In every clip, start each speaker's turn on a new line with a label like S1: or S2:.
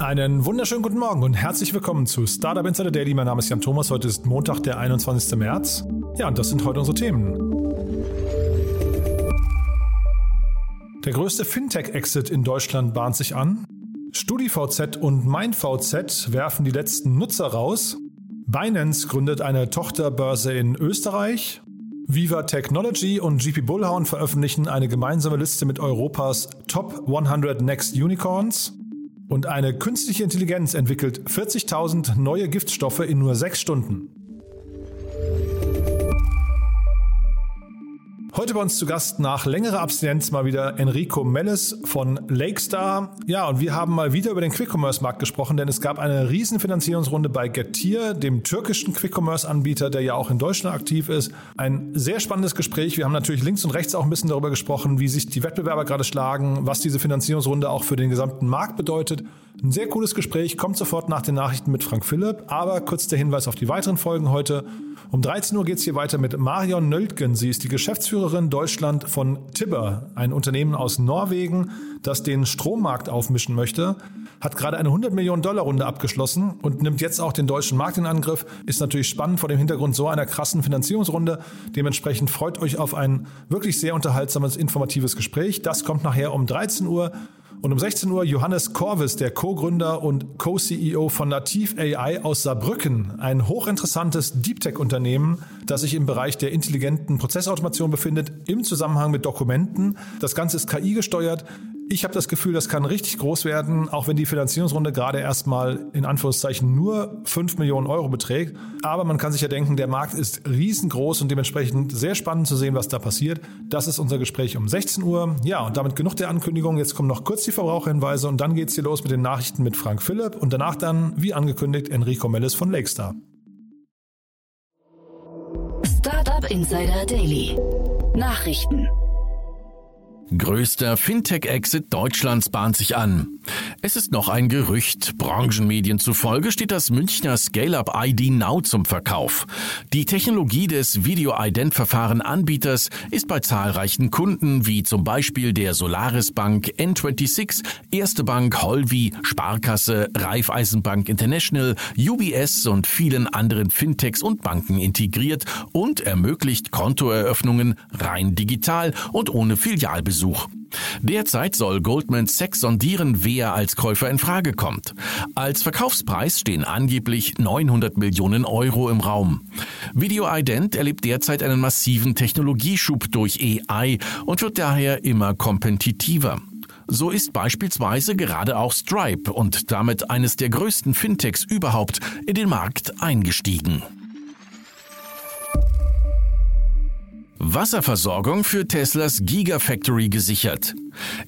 S1: Einen wunderschönen guten Morgen und herzlich willkommen zu Startup Insider Daily. Mein Name ist Jan Thomas. Heute ist Montag, der 21. März. Ja, und das sind heute unsere Themen. Der größte Fintech-Exit in Deutschland bahnt sich an. StudiVZ und MeinVZ werfen die letzten Nutzer raus. Binance gründet eine Tohterbörse in Österreich. Viva Technology und GP Bullhorn veröffentlichen eine gemeinsame Liste mit Europas Top 100 Next Unicorns. Und eine künstliche Intelligenz entwickelt 40.000 neue Giftstoffe in nur sechs Stunden. Heute bei uns zu Gast nach längerer Abstinenz mal wieder Enrico Melles von Lakestar. Ja, und wir haben mal wieder über den Quick-Commerce-Markt gesprochen, denn es gab eine riesen Finanzierungsrunde bei Getir, dem türkischen Quick-Commerce-Anbieter, der ja auch in Deutschland aktiv ist. Ein sehr spannendes Gespräch. Wir haben natürlich links und rechts auch ein bisschen darüber gesprochen, wie sich die Wettbewerber gerade schlagen, was diese Finanzierungsrunde auch für den gesamten Markt bedeutet. Ein sehr cooles Gespräch, kommt sofort nach den Nachrichten mit Frank Philipp, aber kurz der Hinweis auf die weiteren Folgen heute. Um 13 Uhr geht es hier weiter mit Marion Nöltgen. Sie ist die Geschäftsführerin Deutschland von Tibber, ein Unternehmen aus Norwegen, das den Strommarkt aufmischen möchte. Hat gerade eine 100 Millionen Dollar Runde abgeschlossen und nimmt jetzt auch den deutschen Markt in Angriff. Ist natürlich spannend vor dem Hintergrund so einer krassen Finanzierungsrunde. Dementsprechend freut euch auf ein wirklich sehr unterhaltsames, informatives Gespräch. Das kommt nachher um 13 Uhr. Und um 16 Uhr Johannes Korvis, der Co-Gründer und Co-CEO von Nativ AI aus Saarbrücken, ein hochinteressantes Deep Tech-Unternehmen, das sich im Bereich der intelligenten Prozessautomation befindet, im Zusammenhang mit Dokumenten. Das Ganze ist KI gesteuert. Ich habe das Gefühl, das kann richtig groß werden, auch wenn die Finanzierungsrunde gerade erstmal in Anführungszeichen nur 5 Millionen Euro beträgt. Aber man kann sich ja denken, der Markt ist riesengroß und dementsprechend sehr spannend zu sehen, was da passiert. Das ist unser Gespräch um 16 Uhr. Ja, und damit genug der Ankündigung. Jetzt kommen noch kurz die Verbraucherhinweise und dann geht's hier los mit den Nachrichten mit Frank Philipp und danach dann, wie angekündigt, Enrico Mellis von Lakestar.
S2: Startup Insider Daily. Nachrichten.
S3: Größter Fintech-Exit Deutschlands bahnt sich an. Es ist noch ein Gerücht. Branchenmedien zufolge steht das Münchner Scale-Up ID Now zum Verkauf. Die Technologie des Video-Ident-Verfahren-Anbieters ist bei zahlreichen Kunden wie zum Beispiel der Solaris Bank N26, Erste Bank, Holvi, Sparkasse, Raiffeisenbank International, UBS und vielen anderen Fintechs und Banken integriert und ermöglicht Kontoeröffnungen rein digital und ohne Filialbesuch. Besuch. Derzeit soll Goldman Sachs sondieren, wer als Käufer in Frage kommt. Als Verkaufspreis stehen angeblich 900 Millionen Euro im Raum. VideoIdent erlebt derzeit einen massiven Technologieschub durch AI und wird daher immer kompetitiver. So ist beispielsweise gerade auch Stripe und damit eines der größten Fintechs überhaupt in den Markt eingestiegen. Wasserversorgung für Teslas Gigafactory gesichert.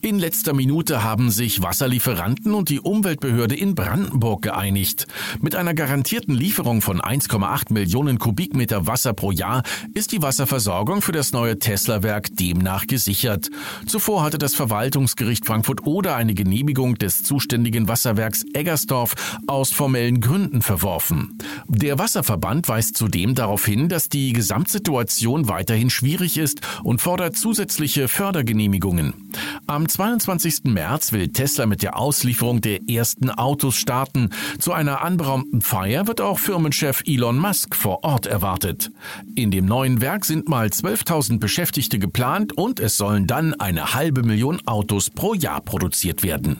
S3: In letzter Minute haben sich Wasserlieferanten und die Umweltbehörde in Brandenburg geeinigt. Mit einer garantierten Lieferung von 1,8 Millionen Kubikmeter Wasser pro Jahr ist die Wasserversorgung für das neue Tesla-Werk demnach gesichert. Zuvor hatte das Verwaltungsgericht Frankfurt-Oder eine Genehmigung des zuständigen Wasserwerks Eggersdorf aus formellen Gründen verworfen. Der Wasserverband weist zudem darauf hin, dass die Gesamtsituation weiterhin schwierig ist und fordert zusätzliche Fördergenehmigungen. Am 22. März will Tesla mit der Auslieferung der ersten Autos starten. Zu einer anberaumten Feier wird auch Firmenchef Elon Musk vor Ort erwartet. In dem neuen Werk sind mal 12.000 Beschäftigte geplant und es sollen dann eine halbe Million Autos pro Jahr produziert werden.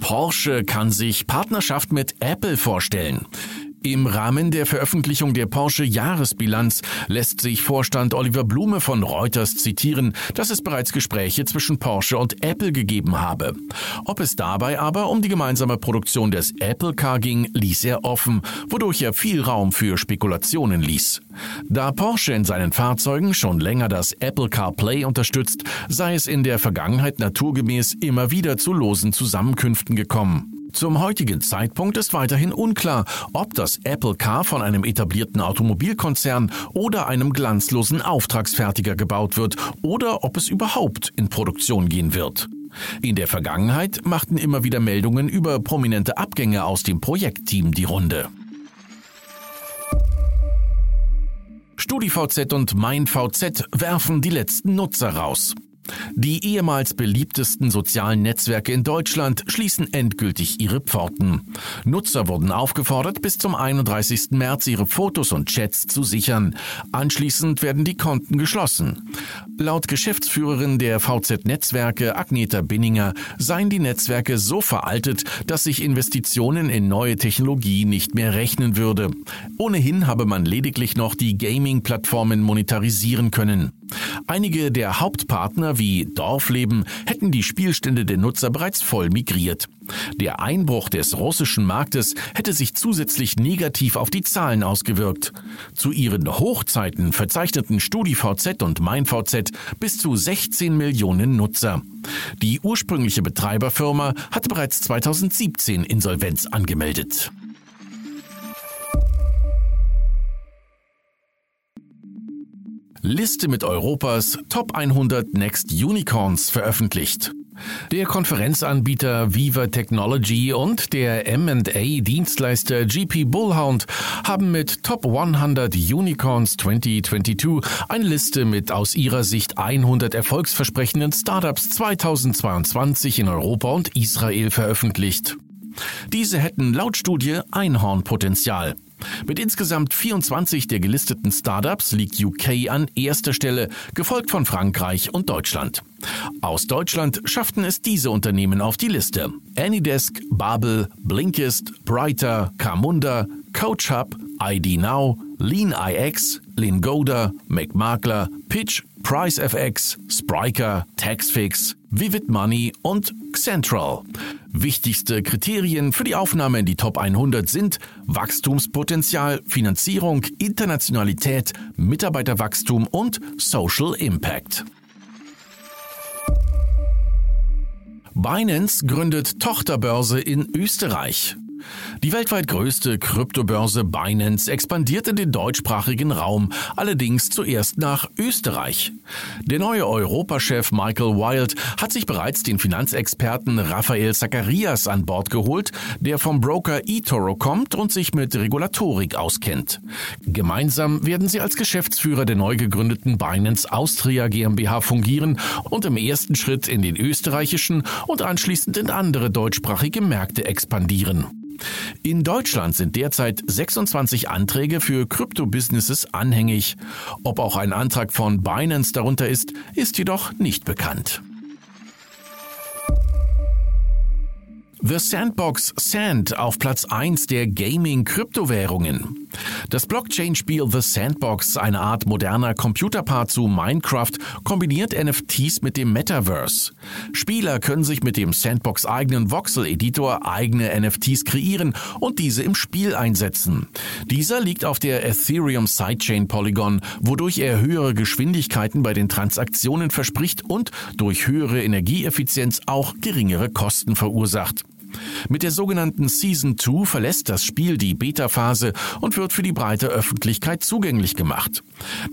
S3: Porsche kann sich Partnerschaft mit Apple vorstellen. Im Rahmen der Veröffentlichung der Porsche Jahresbilanz lässt sich Vorstand Oliver Blume von Reuters zitieren, dass es bereits Gespräche zwischen Porsche und Apple gegeben habe. Ob es dabei aber um die gemeinsame Produktion des Apple Car ging, ließ er offen, wodurch er viel Raum für Spekulationen ließ. Da Porsche in seinen Fahrzeugen schon länger das Apple CarPlay unterstützt, sei es in der Vergangenheit naturgemäß immer wieder zu losen Zusammenkünften gekommen. Zum heutigen Zeitpunkt ist weiterhin unklar, ob das Apple Car von einem etablierten Automobilkonzern oder einem glanzlosen Auftragsfertiger gebaut wird oder ob es überhaupt in Produktion gehen wird. In der Vergangenheit machten immer wieder Meldungen über prominente Abgänge aus dem Projektteam die Runde. StudiVZ und MeinVZ werfen die letzten Nutzer raus. Die ehemals beliebtesten sozialen Netzwerke in Deutschland schließen endgültig ihre Pforten. Nutzer wurden aufgefordert, bis zum 31. März ihre Fotos und Chats zu sichern. Anschließend werden die Konten geschlossen. Laut Geschäftsführerin der VZ-Netzwerke Agneta Binninger seien die Netzwerke so veraltet, dass sich Investitionen in neue Technologie nicht mehr rechnen würde. Ohnehin habe man lediglich noch die Gaming-Plattformen monetarisieren können. Einige der Hauptpartner wie Dorfleben hätten die Spielstände der Nutzer bereits voll migriert. Der Einbruch des russischen Marktes hätte sich zusätzlich negativ auf die Zahlen ausgewirkt. Zu ihren Hochzeiten verzeichneten StudiVZ und MeinVZ bis zu 16 Millionen Nutzer. Die ursprüngliche Betreiberfirma hatte bereits 2017 Insolvenz angemeldet. Liste mit Europas Top 100 Next Unicorns veröffentlicht. Der Konferenzanbieter Viva Technology und der M&A-Dienstleister GP Bullhound haben mit Top 100 Unicorns 2022 eine Liste mit aus ihrer Sicht 100 erfolgsversprechenden Startups 2022 in Europa und Israel veröffentlicht. Diese hätten laut Studie Einhornpotenzial. Mit insgesamt 24 der gelisteten Startups liegt UK an erster Stelle, gefolgt von Frankreich und Deutschland. Aus Deutschland schafften es diese Unternehmen auf die Liste. Anydesk, Babel, Blinkist, Brighter, Camunda, CoachHub, ID Now, LeanIX, Lingoda, McMakler, Pitch, PriceFX, Spriker, Taxfix, Vivid Money und Xentral. Wichtigste Kriterien für die Aufnahme in die Top 100 sind Wachstumspotenzial, Finanzierung, Internationalität, Mitarbeiterwachstum und Social Impact. Binance gründet Tochterbörse in Österreich. Die weltweit größte Kryptobörse Binance expandiert in den deutschsprachigen Raum, allerdings zuerst nach Österreich. Der neue Europachef Michael Wild hat sich bereits den Finanzexperten Raphael Zacharias an Bord geholt, der vom Broker eToro kommt und sich mit Regulatorik auskennt. Gemeinsam werden sie als Geschäftsführer der neu gegründeten Binance Austria GmbH fungieren und im ersten Schritt in den österreichischen und anschließend in andere deutschsprachige Märkte expandieren. In Deutschland sind derzeit 26 Anträge für Krypto-Businesses anhängig. Ob auch ein Antrag von Binance darunter ist, ist jedoch nicht bekannt. The Sandbox Sand auf Platz 1 der Gaming-Kryptowährungen. Das Blockchain-Spiel The Sandbox, eine Art moderner Computerpart zu Minecraft, kombiniert NFTs mit dem Metaverse. Spieler können sich mit dem Sandbox eigenen Voxel-Editor eigene NFTs kreieren und diese im Spiel einsetzen. Dieser liegt auf der Ethereum Sidechain Polygon, wodurch er höhere Geschwindigkeiten bei den Transaktionen verspricht und durch höhere Energieeffizienz auch geringere Kosten verursacht. Mit der sogenannten Season 2 verlässt das Spiel die Beta-Phase und wird für die breite Öffentlichkeit zugänglich gemacht.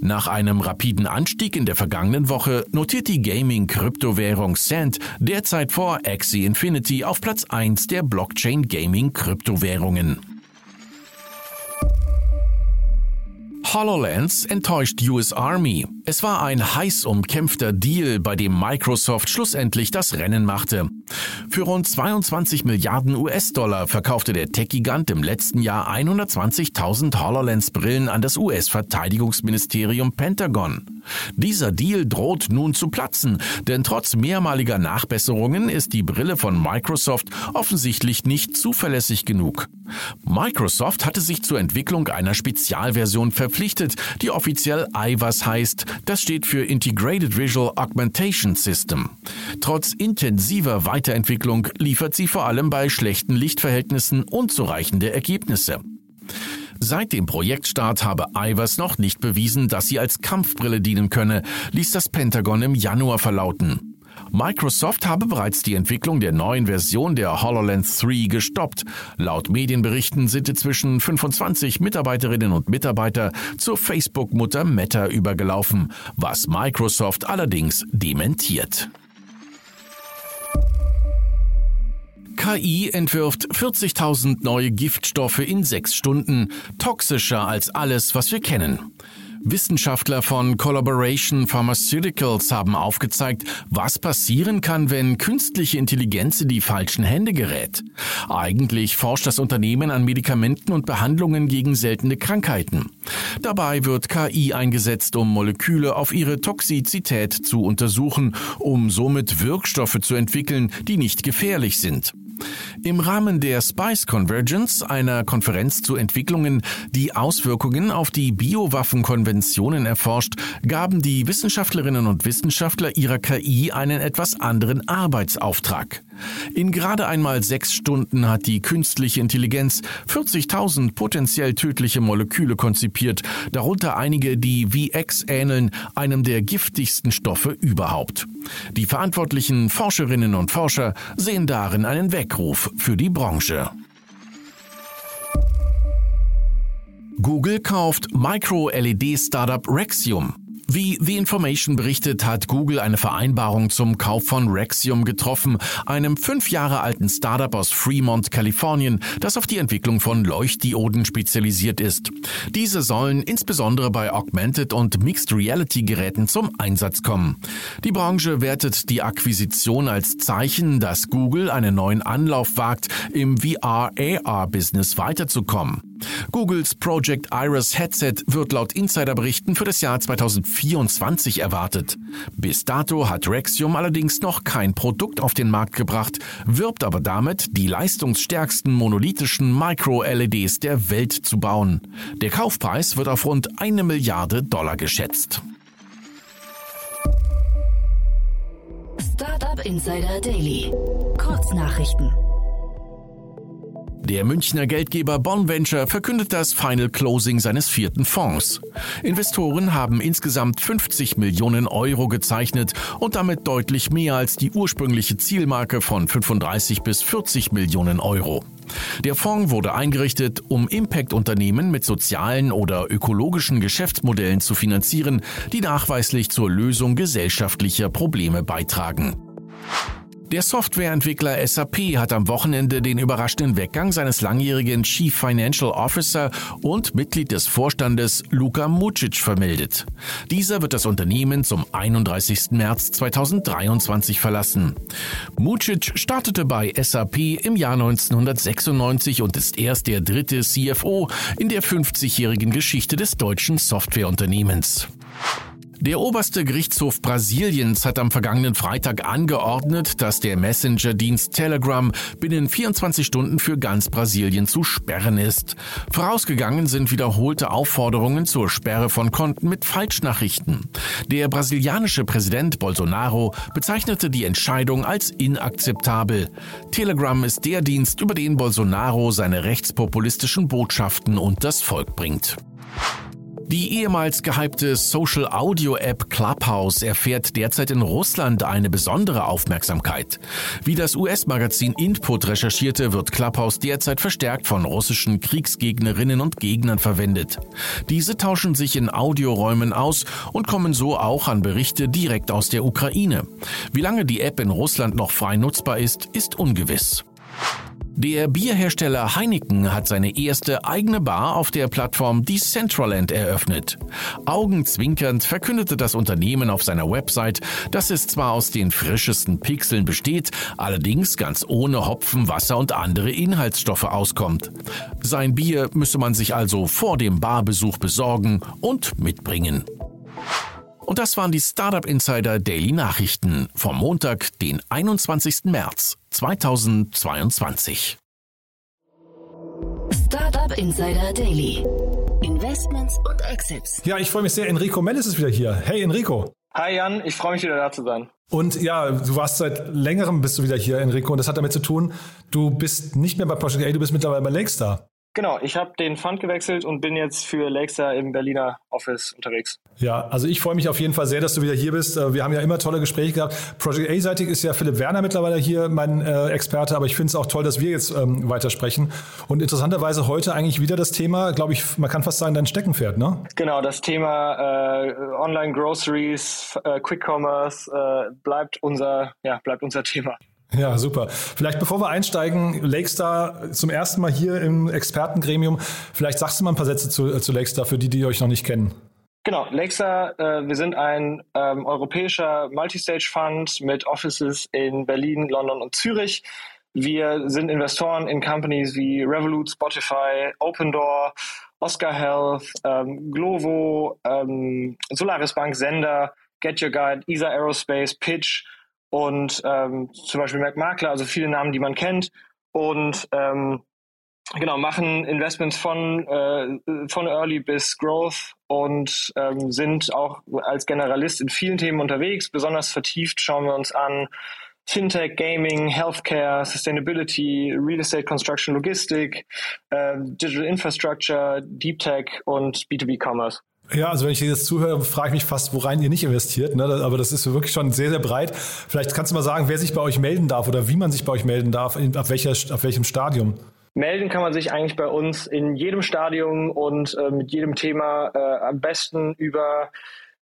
S3: Nach einem rapiden Anstieg in der vergangenen Woche notiert die Gaming-Kryptowährung Sand derzeit vor Axie Infinity auf Platz 1 der Blockchain-Gaming-Kryptowährungen. HoloLens enttäuscht US Army. Es war ein heiß umkämpfter Deal, bei dem Microsoft schlussendlich das Rennen machte. Für rund 22 Milliarden US-Dollar verkaufte der Tech-Gigant im letzten Jahr 120.000 HoloLens-Brillen an das US-Verteidigungsministerium Pentagon. Dieser Deal droht nun zu platzen, denn trotz mehrmaliger Nachbesserungen ist die Brille von Microsoft offensichtlich nicht zuverlässig genug. Microsoft hatte sich zur Entwicklung einer Spezialversion verpflichtet, die offiziell IVAS heißt. Das steht für Integrated Visual Augmentation System. Trotz intensiver Weiterentwicklung liefert sie vor allem bei schlechten Lichtverhältnissen unzureichende Ergebnisse. Seit dem Projektstart habe IVAS noch nicht bewiesen, dass sie als Kampfbrille dienen könne, ließ das Pentagon im Januar verlauten. Microsoft habe bereits die Entwicklung der neuen Version der HoloLens 3 gestoppt. Laut Medienberichten sind inzwischen 25 Mitarbeiterinnen und Mitarbeiter zur Facebook-Mutter Meta übergelaufen, was Microsoft allerdings dementiert. KI entwirft 40.000 neue Giftstoffe in sechs Stunden, toxischer als alles, was wir kennen. Wissenschaftler von Collaboration Pharmaceuticals haben aufgezeigt, was passieren kann, wenn künstliche Intelligenz in die falschen Hände gerät. Eigentlich forscht das Unternehmen an Medikamenten und Behandlungen gegen seltene Krankheiten. Dabei wird KI eingesetzt, um Moleküle auf ihre Toxizität zu untersuchen, um somit Wirkstoffe zu entwickeln, die nicht gefährlich sind. Im Rahmen der Spice Convergence, einer Konferenz zu Entwicklungen, die Auswirkungen auf die Biowaffenkonventionen erforscht, gaben die Wissenschaftlerinnen und Wissenschaftler ihrer KI einen etwas anderen Arbeitsauftrag. In gerade einmal sechs Stunden hat die künstliche Intelligenz 40.000 potenziell tödliche Moleküle konzipiert, darunter einige, die VX ähneln, einem der giftigsten Stoffe überhaupt. Die verantwortlichen Forscherinnen und Forscher sehen darin einen Weckruf für die Branche. Google kauft Micro-LED-Startup Rexium. Wie The Information berichtet, hat Google eine Vereinbarung zum Kauf von Rexium getroffen, einem fünf Jahre alten Startup aus Fremont, Kalifornien, das auf die Entwicklung von Leuchtdioden spezialisiert ist. Diese sollen insbesondere bei Augmented und Mixed Reality Geräten zum Einsatz kommen. Die Branche wertet die Akquisition als Zeichen, dass Google einen neuen Anlauf wagt, im VR-AR-Business weiterzukommen. Googles Project Iris Headset wird laut Insiderberichten für das Jahr 2024 erwartet. Bis dato hat Rexium allerdings noch kein Produkt auf den Markt gebracht, wirbt aber damit, die leistungsstärksten monolithischen Micro-LEDs der Welt zu bauen. Der Kaufpreis wird auf rund eine Milliarde Dollar geschätzt.
S2: Startup Insider Daily. Kurznachrichten.
S3: Der Münchner Geldgeber Bonventure verkündet das Final Closing seines vierten Fonds. Investoren haben insgesamt 50 Millionen Euro gezeichnet und damit deutlich mehr als die ursprüngliche Zielmarke von 35 bis 40 Millionen Euro. Der Fonds wurde eingerichtet, um Impact-Unternehmen mit sozialen oder ökologischen Geschäftsmodellen zu finanzieren, die nachweislich zur Lösung gesellschaftlicher Probleme beitragen. Der Softwareentwickler SAP hat am Wochenende den überraschenden Weggang seines langjährigen Chief Financial Officer und Mitglied des Vorstandes Luka Mucic vermeldet. Dieser wird das Unternehmen zum 31. März 2023 verlassen. Mucic startete bei SAP im Jahr 1996 und ist erst der dritte CFO in der 50-jährigen Geschichte des deutschen Softwareunternehmens. Der oberste Gerichtshof Brasiliens hat am vergangenen Freitag angeordnet, dass der Messenger-Dienst Telegram binnen 24 Stunden für ganz Brasilien zu sperren ist. Vorausgegangen sind wiederholte Aufforderungen zur Sperre von Konten mit Falschnachrichten. Der brasilianische Präsident Bolsonaro bezeichnete die Entscheidung als inakzeptabel. Telegram ist der Dienst, über den Bolsonaro seine rechtspopulistischen Botschaften und das Volk bringt. Die ehemals gehypte Social Audio App Clubhouse erfährt derzeit in Russland eine besondere Aufmerksamkeit. Wie das US-Magazin Input recherchierte, wird Clubhouse derzeit verstärkt von russischen Kriegsgegnerinnen und Gegnern verwendet. Diese tauschen sich in Audioräumen aus und kommen so auch an Berichte direkt aus der Ukraine. Wie lange die App in Russland noch frei nutzbar ist, ist ungewiss. Der Bierhersteller Heineken hat seine erste eigene Bar auf der Plattform Decentraland eröffnet. Augenzwinkernd verkündete das Unternehmen auf seiner Website, dass es zwar aus den frischesten Pixeln besteht, allerdings ganz ohne Hopfen, Wasser und andere Inhaltsstoffe auskommt. Sein Bier müsse man sich also vor dem Barbesuch besorgen und mitbringen. Und das waren die Startup Insider Daily Nachrichten vom Montag, den 21. März 2022.
S2: Startup Insider Daily. Investments und Exits.
S1: Ja, ich freue mich sehr. Enrico Mellis ist wieder hier. Hey Enrico.
S4: Hi Jan, ich freue mich wieder da zu sein.
S1: Und ja, du warst seit längerem bist du wieder hier, Enrico, und das hat damit zu tun, du bist nicht mehr bei Project A, du bist mittlerweile bei Lakestar.
S4: Genau, ich habe den Fund gewechselt und bin jetzt für Lakestar im Berliner Office unterwegs.
S1: Ja, also ich freue mich auf jeden Fall sehr, dass du wieder hier bist. Äh, wir haben ja immer tolle Gespräche gehabt. Project A-seitig ist ja Philipp Werner mittlerweile hier mein äh, Experte, aber ich finde es auch toll, dass wir jetzt ähm, weitersprechen. Und interessanterweise heute eigentlich wieder das Thema, glaube ich, man kann fast sagen, dein Steckenpferd, ne?
S4: Genau, das Thema äh, Online Groceries, äh, Quick Commerce äh, bleibt unser, ja, bleibt unser Thema.
S1: Ja, super. Vielleicht bevor wir einsteigen, Lakestar zum ersten Mal hier im Expertengremium. Vielleicht sagst du mal ein paar Sätze zu, zu Lakestar für die, die euch noch nicht kennen.
S4: Genau, Lakestar, äh, wir sind ein ähm, europäischer Multistage-Fund mit Offices in Berlin, London und Zürich. Wir sind Investoren in Companies wie Revolut, Spotify, Opendoor, Oscar Health, ähm, Glovo, ähm, Solaris Bank, Sender, Get Your Guide, ESA Aerospace, Pitch und ähm, zum Beispiel Mac Makler, also viele Namen, die man kennt und ähm, genau machen Investments von äh, von Early bis Growth und ähm, sind auch als Generalist in vielen Themen unterwegs. Besonders vertieft schauen wir uns an Fintech, Gaming, Healthcare, Sustainability, Real Estate Construction, Logistik, äh, Digital Infrastructure, Deep Tech und B2B Commerce.
S1: Ja, also wenn ich jetzt zuhöre, frage ich mich fast, worein ihr nicht investiert. Ne? Aber das ist wirklich schon sehr, sehr breit. Vielleicht kannst du mal sagen, wer sich bei euch melden darf oder wie man sich bei euch melden darf, auf, welcher, auf welchem Stadium.
S4: Melden kann man sich eigentlich bei uns in jedem Stadium und äh, mit jedem Thema äh, am besten über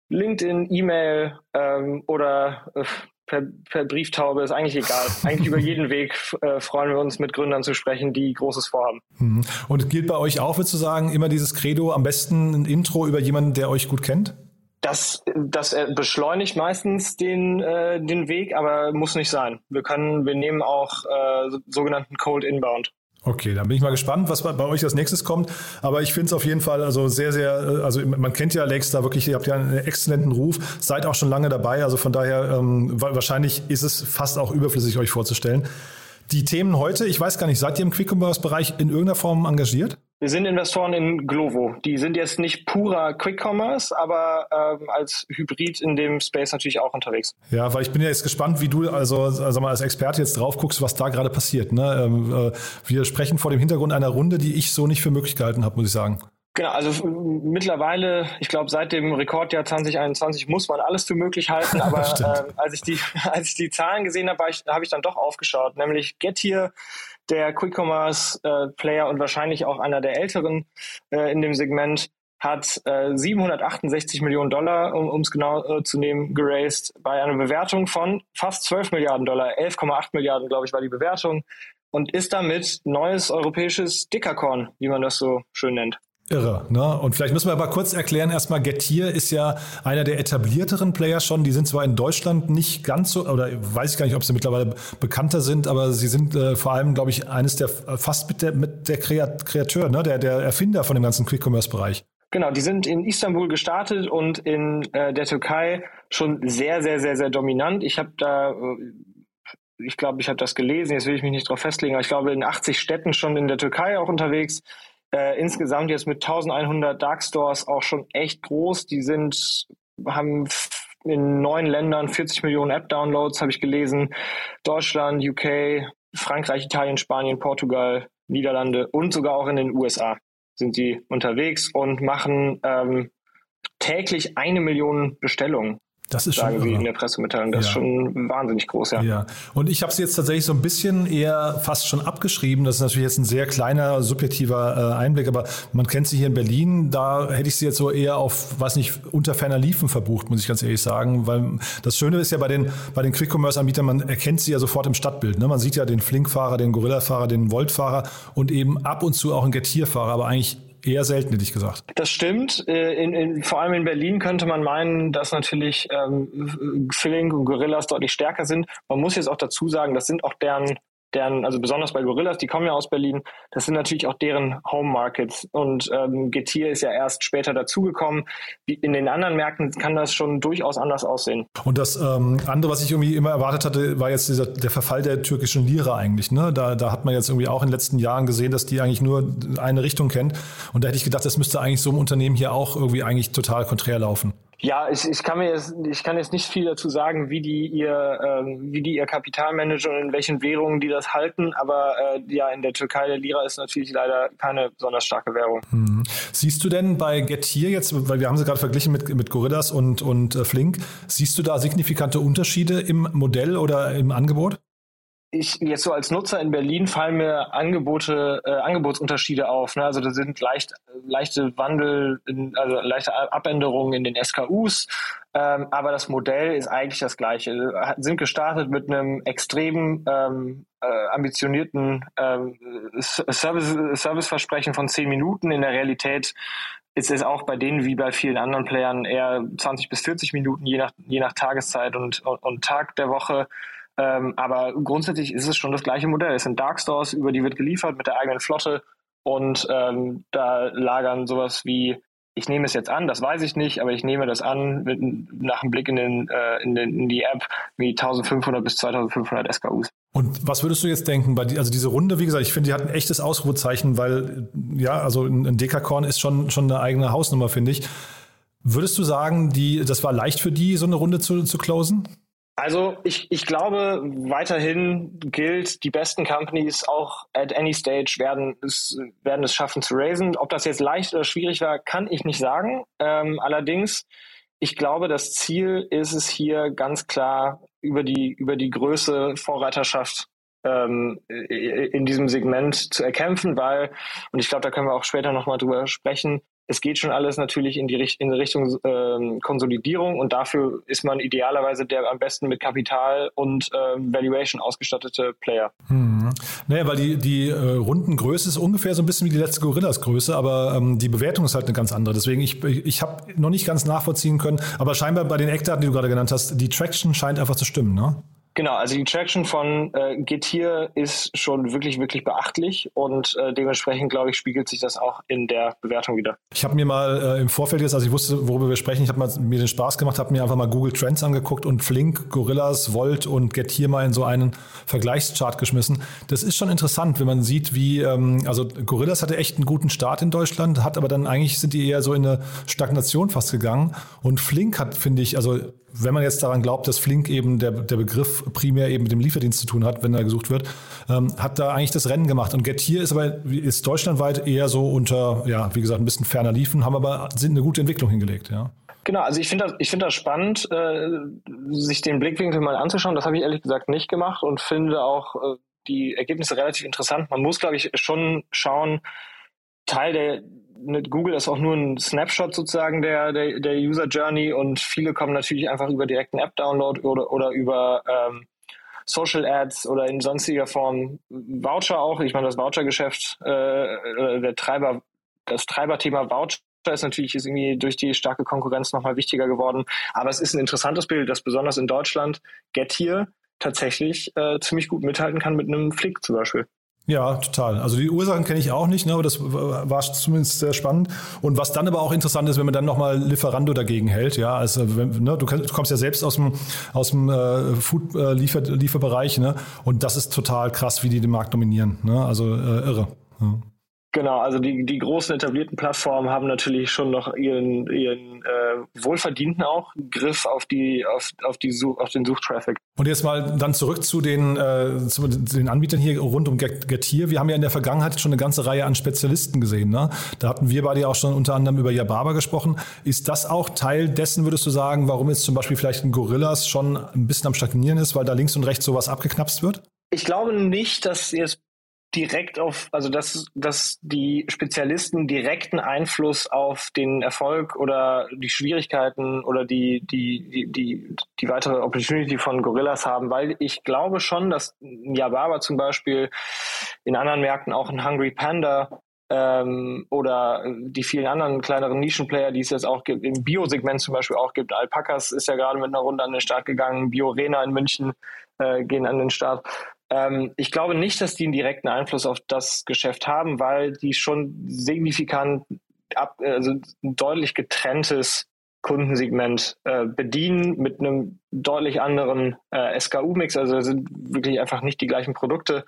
S4: LinkedIn, E-Mail ähm, oder äh, per, per Brieftaube, ist eigentlich egal. Eigentlich über jeden Weg äh, freuen wir uns, mit Gründern zu sprechen, die Großes vorhaben.
S1: Mhm. Und gilt bei euch auch, würdest du sagen, immer dieses Credo, am besten ein Intro über jemanden, der euch gut kennt?
S4: Das, das beschleunigt meistens den, äh, den Weg, aber muss nicht sein. Wir können, wir nehmen auch äh, sogenannten Cold Inbound.
S1: Okay, dann bin ich mal gespannt, was bei euch als nächstes kommt. Aber ich finde es auf jeden Fall also sehr, sehr, äh, also man kennt ja Alex da wirklich, ihr habt ja einen exzellenten Ruf, seid auch schon lange dabei. Also von daher, ähm, wahrscheinlich ist es fast auch überflüssig, euch vorzustellen. Die Themen heute, ich weiß gar nicht, seid ihr im Quick-Commerce-Bereich in irgendeiner Form engagiert?
S4: Wir sind Investoren in Glovo. Die sind jetzt nicht purer Quick Commerce, aber ähm, als Hybrid in dem Space natürlich auch unterwegs.
S1: Ja, weil ich bin ja jetzt gespannt, wie du also, also mal als Experte jetzt drauf guckst, was da gerade passiert. Ne? Ähm, äh, wir sprechen vor dem Hintergrund einer Runde, die ich so nicht für möglich gehalten habe, muss ich sagen.
S4: Genau, also mittlerweile, ich glaube, seit dem Rekordjahr 2021 muss man alles für möglich halten, aber äh, als, ich die, als ich die Zahlen gesehen habe, habe ich dann doch aufgeschaut, nämlich Getir der Quick Commerce äh, Player und wahrscheinlich auch einer der älteren äh, in dem Segment hat äh, 768 Millionen Dollar, um es genau äh, zu nehmen, geraced bei einer Bewertung von fast 12 Milliarden Dollar. 11,8 Milliarden, glaube ich, war die Bewertung und ist damit neues europäisches Dickerkorn, wie man das so schön nennt.
S1: Irre, ne? Und vielleicht müssen wir aber kurz erklären, erstmal Getir ist ja einer der etablierteren Player schon. Die sind zwar in Deutschland nicht ganz so, oder weiß ich gar nicht, ob sie mittlerweile bekannter sind, aber sie sind äh, vor allem, glaube ich, eines der, fast mit der, mit der Kreateur, ne? der, der Erfinder von dem ganzen Quick-Commerce-Bereich.
S4: Genau, die sind in Istanbul gestartet und in äh, der Türkei schon sehr, sehr, sehr, sehr dominant. Ich habe da äh, ich glaube, ich habe das gelesen, jetzt will ich mich nicht darauf festlegen, aber ich glaube, in 80 Städten schon in der Türkei auch unterwegs äh, insgesamt jetzt mit 1100 Dark Stores auch schon echt groß. Die sind, haben in neun Ländern 40 Millionen App-Downloads, habe ich gelesen. Deutschland, UK, Frankreich, Italien, Spanien, Portugal, Niederlande und sogar auch in den USA sind sie unterwegs und machen ähm, täglich eine Million Bestellungen.
S1: Das ist
S4: sagen
S1: schon
S4: Sie in der Pressemitteilung. Das ja. ist schon wahnsinnig groß, ja.
S1: Ja, und ich habe es jetzt tatsächlich so ein bisschen eher fast schon abgeschrieben. Das ist natürlich jetzt ein sehr kleiner, subjektiver äh, Einblick, aber man kennt sie hier in Berlin. Da hätte ich sie jetzt so eher auf, weiß nicht, unter ferner Liefen verbucht, muss ich ganz ehrlich sagen. Weil das Schöne ist ja bei den, bei den Quick-Commerce-Anbietern, man erkennt sie ja sofort im Stadtbild. Ne? Man sieht ja den Flink-Fahrer, den Gorilla-Fahrer, den Volt-Fahrer und eben ab und zu auch einen Getir-Fahrer, aber eigentlich eher selten, hätte ich gesagt.
S4: Das stimmt. Äh, in, in, vor allem in Berlin könnte man meinen, dass natürlich ähm, Filling und Gorillas deutlich stärker sind. Man muss jetzt auch dazu sagen, das sind auch deren deren, also besonders bei Gorillas, die kommen ja aus Berlin, das sind natürlich auch deren Home Markets. Und ähm, Getir ist ja erst später dazugekommen. In den anderen Märkten kann das schon durchaus anders aussehen.
S1: Und das ähm, andere, was ich irgendwie immer erwartet hatte, war jetzt dieser, der Verfall der türkischen Lira eigentlich. Ne? Da, da hat man jetzt irgendwie auch in den letzten Jahren gesehen, dass die eigentlich nur eine Richtung kennt. Und da hätte ich gedacht, das müsste eigentlich so einem Unternehmen hier auch irgendwie eigentlich total konträr laufen.
S4: Ja, ich, ich kann mir jetzt, ich kann jetzt nicht viel dazu sagen, wie die ihr, ähm, wie die ihr Kapital managen und in welchen Währungen die das halten, aber äh, ja, in der Türkei der Lira ist natürlich leider keine besonders starke Währung. Hm.
S1: Siehst du denn bei Getir jetzt, weil wir haben sie gerade verglichen mit, mit Gorillas und, und äh, Flink, siehst du da signifikante Unterschiede im Modell oder im Angebot?
S4: Ich jetzt so als Nutzer in Berlin fallen mir Angebote, äh, Angebotsunterschiede auf. Ne? Also da sind leicht, leichte Wandel, in, also leichte Abänderungen in den SKUs, ähm, aber das Modell ist eigentlich das gleiche. Sind gestartet mit einem extrem ähm, äh, ambitionierten ähm, Service, Serviceversprechen von zehn Minuten. In der Realität ist es auch bei denen wie bei vielen anderen Playern eher 20 bis 40 Minuten, je nach, je nach Tageszeit und, und, und Tag der Woche. Ähm, aber grundsätzlich ist es schon das gleiche Modell. Es sind Dark Stores, über die wird geliefert mit der eigenen Flotte und ähm, da lagern sowas wie ich nehme es jetzt an, das weiß ich nicht, aber ich nehme das an mit, nach einem Blick in, den, äh, in, den, in die App wie 1500 bis 2500 SKUs.
S1: Und was würdest du jetzt denken bei die, also diese Runde, wie gesagt, ich finde, die hat ein echtes Ausrufezeichen, weil ja, also ein Dekakorn ist schon schon eine eigene Hausnummer, finde ich. Würdest du sagen, die, das war leicht für die, so eine Runde zu, zu closen?
S4: Also ich, ich glaube, weiterhin gilt, die besten Companies auch at any stage werden es, werden es schaffen zu raisen. Ob das jetzt leicht oder schwierig war, kann ich nicht sagen. Ähm, allerdings, ich glaube, das Ziel ist es hier ganz klar über die, über die Größe Vorreiterschaft ähm, in diesem Segment zu erkämpfen, weil, und ich glaube, da können wir auch später nochmal drüber sprechen, es geht schon alles natürlich in die, in Richtung ähm, Konsolidierung und dafür ist man idealerweise der am besten mit Kapital und ähm, Valuation ausgestattete Player.
S1: Hm. Naja, weil die, die äh, Rundengröße ist ungefähr so ein bisschen wie die letzte Gorillas-Größe, aber ähm, die Bewertung ist halt eine ganz andere. Deswegen, ich, ich habe noch nicht ganz nachvollziehen können, aber scheinbar bei den Eckdaten, die du gerade genannt hast, die Traction scheint einfach zu stimmen, ne?
S4: Genau, also die Traction von äh, Getir ist schon wirklich, wirklich beachtlich und äh, dementsprechend, glaube ich, spiegelt sich das auch in der Bewertung wieder.
S1: Ich habe mir mal äh, im Vorfeld jetzt, also ich wusste, worüber wir sprechen, ich habe mir den Spaß gemacht, habe mir einfach mal Google Trends angeguckt und Flink, Gorillas, Volt und Getir mal in so einen Vergleichschart geschmissen. Das ist schon interessant, wenn man sieht, wie, ähm, also Gorillas hatte echt einen guten Start in Deutschland, hat aber dann eigentlich sind die eher so in eine Stagnation fast gegangen und Flink hat, finde ich, also wenn man jetzt daran glaubt, dass Flink eben der, der Begriff primär eben mit dem Lieferdienst zu tun hat, wenn er gesucht wird, ähm, hat da eigentlich das Rennen gemacht. Und Getir ist aber ist deutschlandweit eher so unter, ja, wie gesagt, ein bisschen ferner liefen, haben aber sind eine gute Entwicklung hingelegt, ja.
S4: Genau, also ich finde das, ich finde das spannend, äh, sich den Blickwinkel mal anzuschauen. Das habe ich ehrlich gesagt nicht gemacht und finde auch äh, die Ergebnisse relativ interessant. Man muss, glaube ich, schon schauen, Teil der Google ist auch nur ein Snapshot sozusagen der, der, der User Journey und viele kommen natürlich einfach über direkten App-Download oder, oder über ähm, Social Ads oder in sonstiger Form Voucher auch. Ich meine, das Voucher-Geschäft, äh, der Treiber, das Treiberthema Voucher ist natürlich ist irgendwie durch die starke Konkurrenz nochmal wichtiger geworden. Aber es ist ein interessantes Bild, dass besonders in Deutschland Getir tatsächlich äh, ziemlich gut mithalten kann mit einem Flick zum Beispiel.
S1: Ja, total. Also die Ursachen kenne ich auch nicht, ne, aber das war zumindest sehr spannend. Und was dann aber auch interessant ist, wenn man dann nochmal Lieferando dagegen hält, ja, also wenn, ne, du, kommst ja selbst aus dem aus dem äh, Food äh, Liefer, ne, und das ist total krass, wie die den Markt dominieren, ne, also äh, irre. Ja.
S4: Genau, also die, die großen etablierten Plattformen haben natürlich schon noch ihren, ihren äh, wohlverdienten auch Griff auf die auf, auf die Such, auf den Suchtraffic.
S1: Und jetzt mal dann zurück zu den, äh, zu den Anbietern hier rund um Getir. Wir haben ja in der Vergangenheit schon eine ganze Reihe an Spezialisten gesehen. Ne? Da hatten wir beide ja auch schon unter anderem über Yababa gesprochen. Ist das auch Teil dessen, würdest du sagen, warum jetzt zum Beispiel vielleicht ein Gorillas schon ein bisschen am Stagnieren ist, weil da links und rechts sowas abgeknapst wird?
S4: Ich glaube nicht, dass jetzt direkt auf, also dass, dass die Spezialisten direkten Einfluss auf den Erfolg oder die Schwierigkeiten oder die, die, die, die, die weitere Opportunity von Gorillas haben, weil ich glaube schon, dass Yababa zum Beispiel in anderen Märkten auch ein Hungry Panda ähm, oder die vielen anderen kleineren Nischenplayer, die es jetzt auch gibt, im Bio-Segment zum Beispiel auch gibt. Alpacas ist ja gerade mit einer Runde an den Start gegangen, Biorena in München äh, gehen an den Start. Ähm, ich glaube nicht, dass die einen direkten Einfluss auf das Geschäft haben, weil die schon signifikant ab, also ein deutlich getrenntes Kundensegment äh, bedienen mit einem deutlich anderen äh, SKU-Mix. Also sind wirklich einfach nicht die gleichen Produkte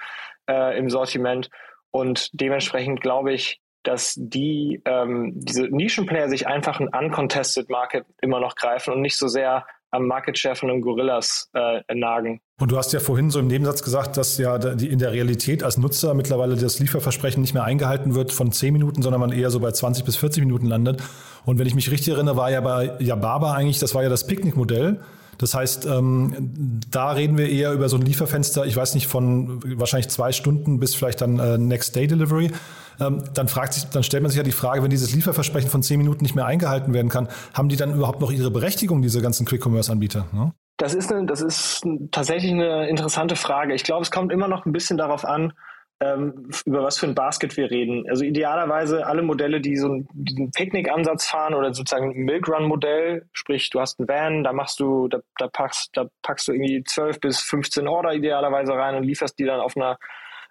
S4: äh, im Sortiment. Und dementsprechend glaube ich, dass die ähm, diese Nischenplayer sich einfach ein uncontested Market immer noch greifen und nicht so sehr am Market Share von den Gorillas äh, nagen.
S1: Und du hast ja vorhin so im Nebensatz gesagt, dass ja die in der Realität als Nutzer mittlerweile das Lieferversprechen nicht mehr eingehalten wird von 10 Minuten, sondern man eher so bei 20 bis 40 Minuten landet. Und wenn ich mich richtig erinnere, war ja bei Yababa eigentlich, das war ja das Picknickmodell. Das heißt, ähm, da reden wir eher über so ein Lieferfenster, ich weiß nicht, von wahrscheinlich zwei Stunden bis vielleicht dann äh, Next Day Delivery. Ähm, dann fragt sich, dann stellt man sich ja die Frage, wenn dieses Lieferversprechen von zehn Minuten nicht mehr eingehalten werden kann, haben die dann überhaupt noch ihre Berechtigung, diese ganzen Quick-Commerce-Anbieter? Ne?
S4: Das das ist tatsächlich eine interessante Frage. Ich glaube, es kommt immer noch ein bisschen darauf an, ähm, über was für ein Basket wir reden. Also idealerweise alle Modelle, die so einen, Picknick-Ansatz fahren oder sozusagen ein Milk-Run-Modell, sprich du hast einen Van, da machst du, da, da packst, da packst du irgendwie 12 bis 15 Order idealerweise rein und lieferst die dann auf einer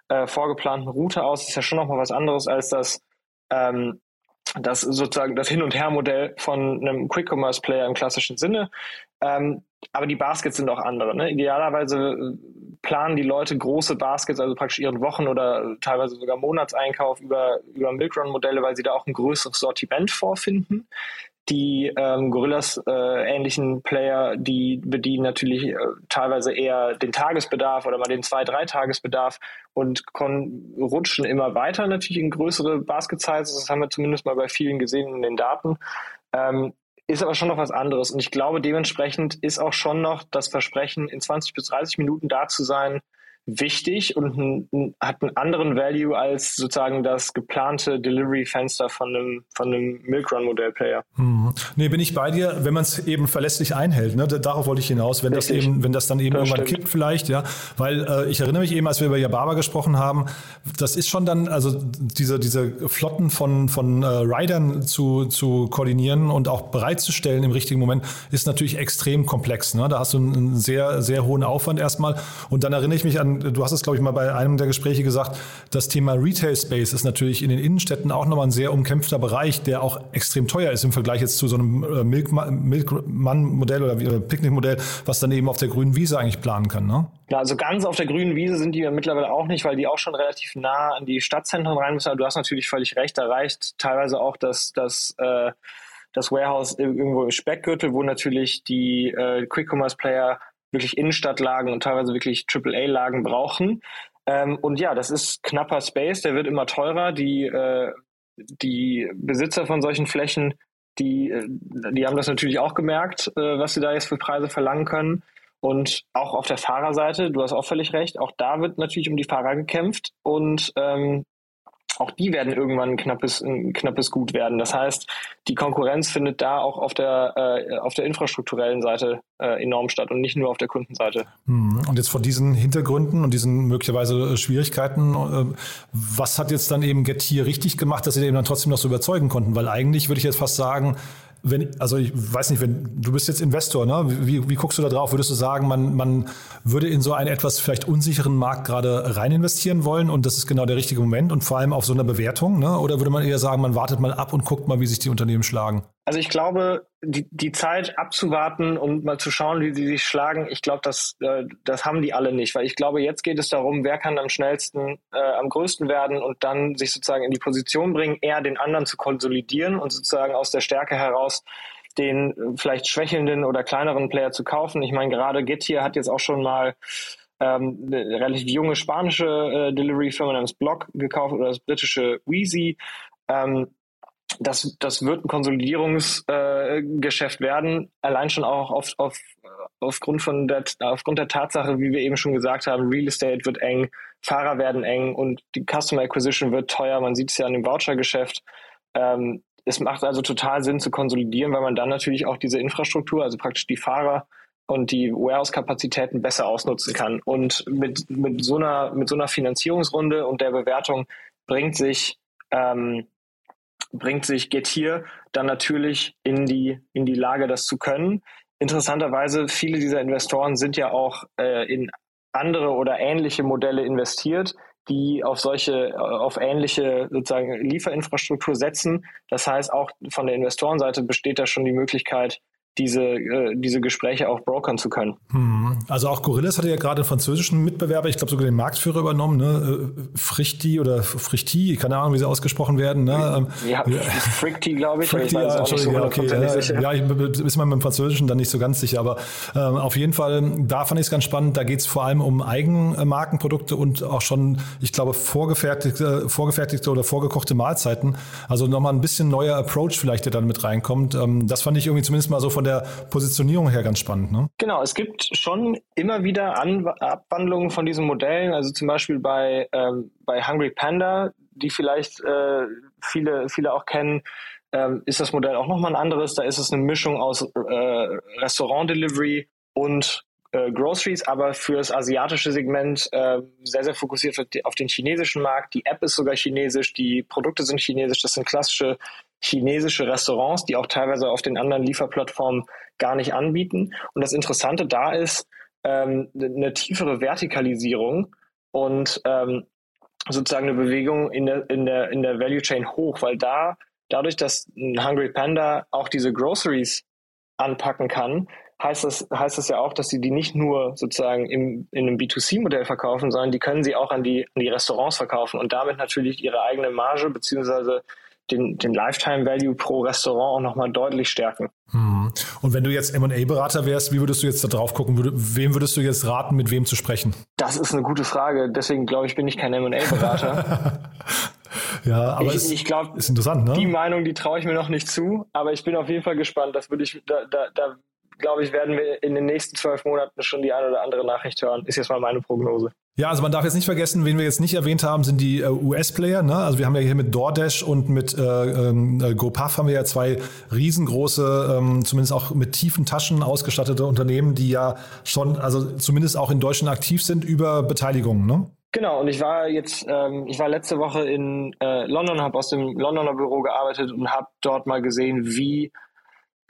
S4: äh, vorgeplanten Route aus. Das ist ja schon nochmal was anderes als das, ähm, das sozusagen das Hin- und Her-Modell von einem Quick-Commerce-Player im klassischen Sinne. Ähm, aber die Baskets sind auch andere. Ne? Idealerweise äh, planen die Leute große Baskets, also praktisch ihren Wochen- oder teilweise sogar Monatseinkauf über, über Milkrun-Modelle, weil sie da auch ein größeres Sortiment vorfinden. Die ähm, Gorillas äh, ähnlichen Player, die bedienen natürlich äh, teilweise eher den Tagesbedarf oder mal den zwei, drei Tagesbedarf und rutschen immer weiter natürlich in größere Basket-Sizes. Das haben wir zumindest mal bei vielen gesehen in den Daten. Ähm, ist aber schon noch was anderes. Und ich glaube, dementsprechend ist auch schon noch das Versprechen, in 20 bis 30 Minuten da zu sein, wichtig und ein, hat einen anderen Value als sozusagen das geplante Delivery-Fenster von einem, von einem Milkrun-Modell-Player.
S1: Hm. Nee, bin ich bei dir, wenn man es eben verlässlich einhält. Ne? Darauf wollte ich hinaus, wenn Richtig. das eben, wenn das dann eben das irgendwann stimmt. kippt vielleicht, ja. Weil äh, ich erinnere mich eben, als wir über Yababa gesprochen haben, das ist schon dann, also diese, diese Flotten von, von äh, Riders zu, zu koordinieren und auch bereitzustellen im richtigen Moment, ist natürlich extrem komplex. Ne? Da hast du einen sehr, sehr hohen Aufwand erstmal. Und dann erinnere ich mich an du hast es, glaube ich, mal bei einem der Gespräche gesagt, das Thema Retail Space ist natürlich in den Innenstädten auch nochmal ein sehr umkämpfter Bereich, der auch extrem teuer ist im Vergleich jetzt zu so einem äh, Milkmann-Modell oder Picknick-Modell, was dann eben auf der grünen Wiese eigentlich planen kann. Ne?
S4: Ja, also ganz auf der grünen Wiese sind die ja mittlerweile auch nicht, weil die auch schon relativ nah an die Stadtzentren rein müssen. Aber du hast natürlich völlig recht, da reicht teilweise auch das, das äh, das Warehouse irgendwo im Speckgürtel, wo natürlich die äh, Quick-Commerce-Player wirklich Innenstadtlagen und teilweise wirklich AAA-Lagen brauchen. Ähm, und ja, das ist knapper Space, der wird immer teurer. Die, äh, die Besitzer von solchen Flächen, die, äh, die haben das natürlich auch gemerkt, äh, was sie da jetzt für Preise verlangen können. Und auch auf der Fahrerseite, du hast auch völlig recht, auch da wird natürlich um die Fahrer gekämpft. Und ähm, auch die werden irgendwann ein knappes, ein knappes Gut werden. Das heißt, die Konkurrenz findet da auch auf der, äh, auf der infrastrukturellen Seite äh, enorm statt und nicht nur auf der Kundenseite.
S1: Hm. Und jetzt vor diesen Hintergründen und diesen möglicherweise äh, Schwierigkeiten, äh, was hat jetzt dann eben Getir richtig gemacht, dass sie eben dann trotzdem noch so überzeugen konnten? Weil eigentlich würde ich jetzt fast sagen, wenn, also ich weiß nicht, wenn du bist jetzt Investor, ne? Wie, wie guckst du da drauf? Würdest du sagen, man, man würde in so einen etwas vielleicht unsicheren Markt gerade rein investieren wollen und das ist genau der richtige Moment und vor allem auf so einer Bewertung, ne? Oder würde man eher sagen, man wartet mal ab und guckt mal, wie sich die Unternehmen schlagen?
S4: Also ich glaube, die, die Zeit abzuwarten und mal zu schauen, wie sie sich schlagen, ich glaube, das, äh, das haben die alle nicht. Weil ich glaube, jetzt geht es darum, wer kann am schnellsten, äh, am größten werden und dann sich sozusagen in die Position bringen, eher den anderen zu konsolidieren und sozusagen aus der Stärke heraus den äh, vielleicht schwächelnden oder kleineren Player zu kaufen. Ich meine, gerade Getir hat jetzt auch schon mal ähm, eine relativ junge spanische äh, Delivery-Firma namens Block gekauft oder das britische Wheezy. Ähm, das, das wird ein Konsolidierungsgeschäft äh, werden, allein schon auch auf, auf, aufgrund, von der, aufgrund der Tatsache, wie wir eben schon gesagt haben, Real Estate wird eng, Fahrer werden eng und die Customer Acquisition wird teuer. Man sieht es ja an dem Voucher-Geschäft. Ähm, es macht also total Sinn zu konsolidieren, weil man dann natürlich auch diese Infrastruktur, also praktisch die Fahrer und die Warehouse-Kapazitäten besser ausnutzen kann. Und mit, mit, so einer, mit so einer Finanzierungsrunde und der Bewertung bringt sich ähm, bringt sich Getir dann natürlich in die, in die Lage, das zu können. Interessanterweise, viele dieser Investoren sind ja auch äh, in andere oder ähnliche Modelle investiert, die auf solche, auf ähnliche sozusagen Lieferinfrastruktur setzen. Das heißt, auch von der Investorenseite besteht da schon die Möglichkeit, diese, äh, diese Gespräche auch brokern zu können.
S1: Hm. Also auch Gorillas hatte ja gerade einen französischen Mitbewerber, ich glaube sogar den Marktführer übernommen, ne? Äh, Frichti oder Frichti, keine Ahnung, wie sie ausgesprochen werden. Ne?
S4: Ähm, ja, Frichti, glaube ich.
S1: Frichti, ja, Entschuldigung, ja, okay. Ja, ja, ich ist man mit dem Französischen dann nicht so ganz sicher, aber ähm, auf jeden Fall, da fand ich es ganz spannend, da geht es vor allem um Eigenmarkenprodukte und auch schon, ich glaube, vorgefertigte, vorgefertigte oder vorgekochte Mahlzeiten. Also nochmal ein bisschen neuer Approach vielleicht, der dann mit reinkommt. Ähm, das fand ich irgendwie zumindest mal so von der Positionierung her ganz spannend. Ne?
S4: Genau, es gibt schon immer wieder An Abwandlungen von diesen Modellen, also zum Beispiel bei, ähm, bei Hungry Panda, die vielleicht äh, viele, viele auch kennen, ähm, ist das Modell auch nochmal ein anderes. Da ist es eine Mischung aus äh, Restaurant-Delivery und äh, Groceries, aber für das asiatische Segment äh, sehr, sehr fokussiert auf den chinesischen Markt. Die App ist sogar chinesisch, die Produkte sind chinesisch, das sind klassische chinesische Restaurants, die auch teilweise auf den anderen Lieferplattformen gar nicht anbieten. Und das Interessante da ist ähm, eine tiefere Vertikalisierung und ähm, sozusagen eine Bewegung in der, in der, in der Value Chain hoch, weil da dadurch, dass ein Hungry Panda auch diese Groceries anpacken kann, heißt das, heißt das ja auch, dass sie die nicht nur sozusagen im, in einem B2C-Modell verkaufen, sondern die können sie auch an die, an die Restaurants verkaufen und damit natürlich ihre eigene Marge beziehungsweise den, den Lifetime Value pro Restaurant auch nochmal deutlich stärken.
S1: Hm. Und wenn du jetzt M&A-Berater wärst, wie würdest du jetzt da drauf gucken? wem würdest du jetzt raten, mit wem zu sprechen?
S4: Das ist eine gute Frage. Deswegen glaube ich, bin ich kein M&A-Berater.
S1: ja, aber ich, ich glaube, ist interessant, ne?
S4: Die Meinung, die traue ich mir noch nicht zu, aber ich bin auf jeden Fall gespannt. Das würde ich, da, da, da glaube ich, werden wir in den nächsten zwölf Monaten schon die eine oder andere Nachricht hören. Ist jetzt mal meine Prognose.
S1: Ja, also man darf jetzt nicht vergessen, wen wir jetzt nicht erwähnt haben, sind die äh, US-Player. Ne? Also wir haben ja hier mit DoorDash und mit äh, äh, GoPuff haben wir ja zwei riesengroße, ähm, zumindest auch mit tiefen Taschen ausgestattete Unternehmen, die ja schon, also zumindest auch in Deutschland aktiv sind über Beteiligungen. Ne?
S4: Genau, und ich war jetzt, ähm, ich war letzte Woche in äh, London, habe aus dem Londoner Büro gearbeitet und habe dort mal gesehen, wie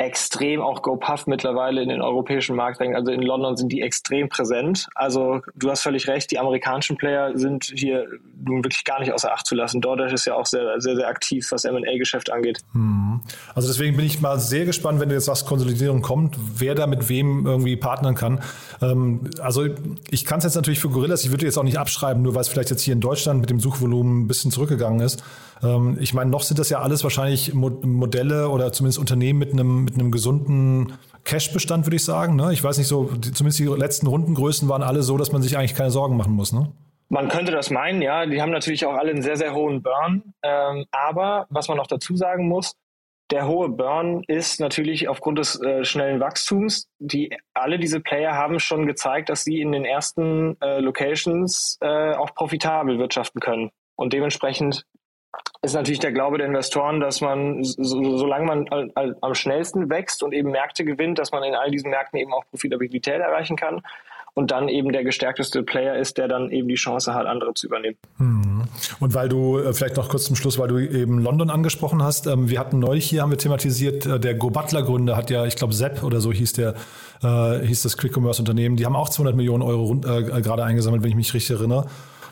S4: extrem auch GoPuff mittlerweile in den europäischen Markt drängen. Also in London sind die extrem präsent. Also du hast völlig recht, die amerikanischen Player sind hier nun wirklich gar nicht außer Acht zu lassen. DoorDash ist ja auch sehr, sehr, sehr aktiv, was M&A-Geschäft angeht.
S1: Hm. Also deswegen bin ich mal sehr gespannt, wenn du jetzt sagst, Konsolidierung kommt, wer da mit wem irgendwie partnern kann. Ähm, also ich kann es jetzt natürlich für Gorillas, ich würde jetzt auch nicht abschreiben, nur weil es vielleicht jetzt hier in Deutschland mit dem Suchvolumen ein bisschen zurückgegangen ist. Ähm, ich meine, noch sind das ja alles wahrscheinlich Modelle oder zumindest Unternehmen mit einem mit einem gesunden Cash-Bestand, würde ich sagen. Ne? Ich weiß nicht so, die, zumindest die letzten Rundengrößen waren alle so, dass man sich eigentlich keine Sorgen machen muss. Ne?
S4: Man könnte das meinen, ja. Die haben natürlich auch alle einen sehr, sehr hohen Burn. Ähm, aber was man noch dazu sagen muss, der hohe Burn ist natürlich aufgrund des äh, schnellen Wachstums. Die, alle diese Player haben schon gezeigt, dass sie in den ersten äh, Locations äh, auch profitabel wirtschaften können. Und dementsprechend ist natürlich der Glaube der Investoren, dass man, so, solange man am schnellsten wächst und eben Märkte gewinnt, dass man in all diesen Märkten eben auch Profitabilität erreichen kann und dann eben der gestärkteste Player ist, der dann eben die Chance hat, andere zu übernehmen.
S1: Hm. Und weil du, äh, vielleicht noch kurz zum Schluss, weil du eben London angesprochen hast, ähm, wir hatten neulich hier, haben wir thematisiert, äh, der Go Butler Gründer hat ja, ich glaube, Sepp oder so hieß der, äh, hieß das Quick Commerce Unternehmen, die haben auch 200 Millionen Euro gerade eingesammelt, wenn ich mich richtig erinnere.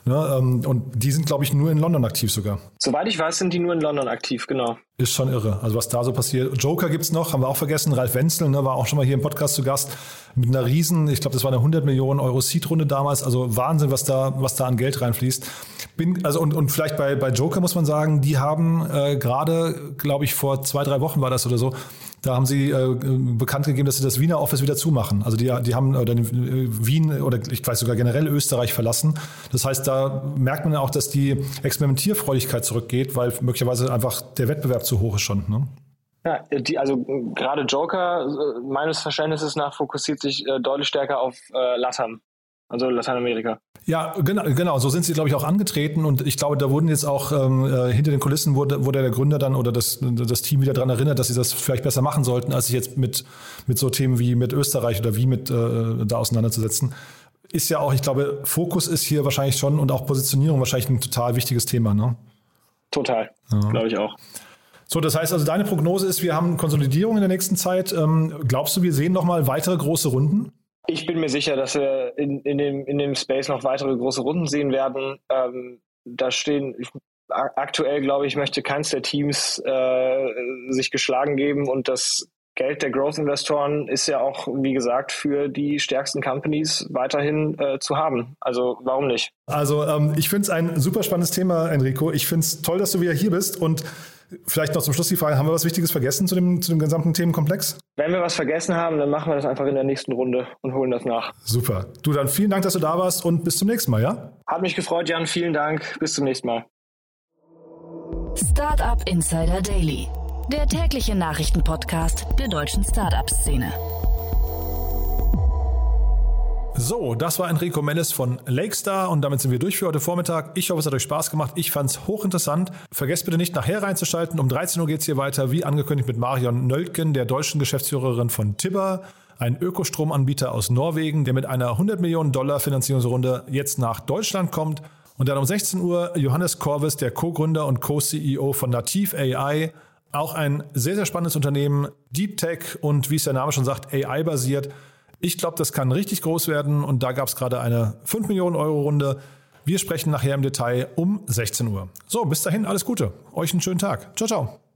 S1: Ne? Ähm, und die sind, glaube ich, nur in London aktiv sogar.
S4: Soweit ich weiß, sind die nur in London aktiv, genau.
S1: Ist schon irre. Also was da so passiert. Joker gibt es noch, haben wir auch vergessen. Ralf Wenzel ne, war auch schon mal hier im Podcast zu Gast mit einer riesen, ich glaube, das war eine 100 Millionen Euro Seed-Runde damals. Also Wahnsinn, was da, was da an Geld reinfließt. Bin, also und, und vielleicht bei, bei Joker muss man sagen, die haben äh, gerade, glaube ich, vor zwei, drei Wochen war das oder so, da haben sie äh, bekannt gegeben, dass sie das Wiener Office wieder zumachen. Also die, die haben oder äh, Wien oder ich weiß sogar generell Österreich verlassen. Das heißt, da merkt man auch, dass die Experimentierfreudigkeit zurückgeht, weil möglicherweise einfach der Wettbewerb zu hoch ist schon. Ne?
S4: Ja, die, also gerade Joker, äh, meines Verständnisses nach, fokussiert sich äh, deutlich stärker auf äh, Latam also Lateinamerika.
S1: Ja, genau, genau, so sind sie, glaube ich, auch angetreten und ich glaube, da wurden jetzt auch ähm, äh, hinter den Kulissen wurde, wurde der Gründer dann oder das, das Team wieder daran erinnert, dass sie das vielleicht besser machen sollten, als sich jetzt mit, mit so Themen wie mit Österreich oder wie mit äh, da auseinanderzusetzen. Ist ja auch, ich glaube, Fokus ist hier wahrscheinlich schon und auch Positionierung wahrscheinlich ein total wichtiges Thema, ne?
S4: Total, ja. glaube ich auch.
S1: So, das heißt also, deine Prognose ist, wir haben Konsolidierung in der nächsten Zeit. Ähm, glaubst du, wir sehen nochmal weitere große Runden?
S4: Ich bin mir sicher, dass wir in, in, dem, in dem Space noch weitere große Runden sehen werden. Ähm, da stehen, aktuell glaube ich, möchte keins der Teams äh, sich geschlagen geben und das Geld der Growth-Investoren ist ja auch, wie gesagt, für die stärksten Companies weiterhin äh, zu haben. Also warum nicht?
S1: Also ähm, ich finde es ein super spannendes Thema, Enrico. Ich finde es toll, dass du wieder hier bist und Vielleicht noch zum Schluss die Frage, haben wir was Wichtiges vergessen zu dem, zu dem gesamten Themenkomplex?
S4: Wenn wir was vergessen haben, dann machen wir das einfach in der nächsten Runde und holen das nach.
S1: Super. Du, dann vielen Dank, dass du da warst und bis zum nächsten Mal, ja?
S4: Hat mich gefreut, Jan. Vielen Dank. Bis zum nächsten Mal.
S2: Startup Insider Daily, der tägliche Nachrichtenpodcast der deutschen Startup-Szene.
S1: So, das war Enrico Mellis von Lakestar und damit sind wir durch für heute Vormittag. Ich hoffe, es hat euch Spaß gemacht. Ich fand es hochinteressant. Vergesst bitte nicht, nachher reinzuschalten. Um 13 Uhr geht es hier weiter, wie angekündigt, mit Marion Nöltgen, der deutschen Geschäftsführerin von Tibber, ein Ökostromanbieter aus Norwegen, der mit einer 100 Millionen Dollar Finanzierungsrunde jetzt nach Deutschland kommt. Und dann um 16 Uhr Johannes Korvis, der Co-Gründer und Co-CEO von Nativ AI, auch ein sehr, sehr spannendes Unternehmen, Deep Tech und wie es der Name schon sagt, AI-basiert. Ich glaube, das kann richtig groß werden und da gab es gerade eine 5 Millionen Euro Runde. Wir sprechen nachher im Detail um 16 Uhr. So, bis dahin alles Gute. Euch einen schönen Tag. Ciao, ciao.